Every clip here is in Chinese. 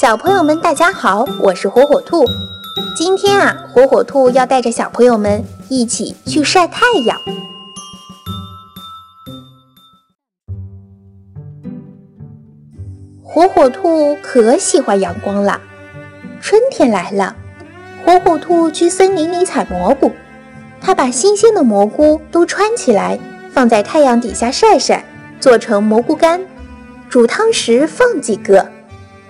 小朋友们，大家好，我是火火兔。今天啊，火火兔要带着小朋友们一起去晒太阳。火火兔可喜欢阳光了。春天来了，火火兔去森林里采蘑菇。它把新鲜的蘑菇都穿起来，放在太阳底下晒晒，做成蘑菇干，煮汤时放几个。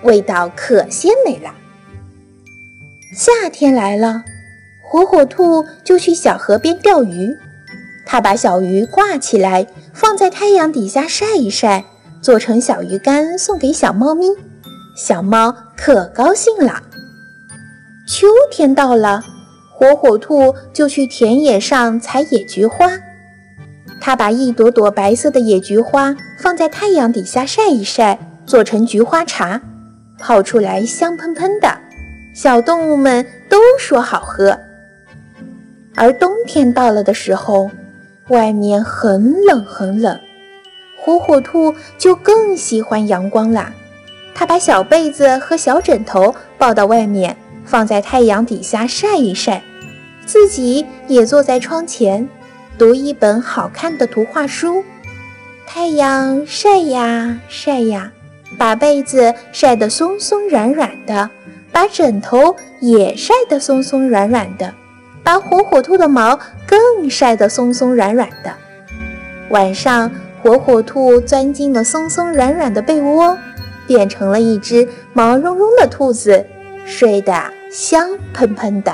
味道可鲜美了。夏天来了，火火兔就去小河边钓鱼。它把小鱼挂起来，放在太阳底下晒一晒，做成小鱼干送给小猫咪。小猫可高兴了。秋天到了，火火兔就去田野上采野菊花。它把一朵朵白色的野菊花放在太阳底下晒一晒，做成菊花茶。泡出来香喷喷的，小动物们都说好喝。而冬天到了的时候，外面很冷很冷，火火兔就更喜欢阳光啦。它把小被子和小枕头抱到外面，放在太阳底下晒一晒，自己也坐在窗前读一本好看的图画书。太阳晒呀晒呀。把被子晒得松松软软的，把枕头也晒得松松软软的，把火火兔的毛更晒得松松软软的。晚上，火火兔钻进了松松软软的被窝，变成了一只毛茸茸的兔子，睡得香喷喷的。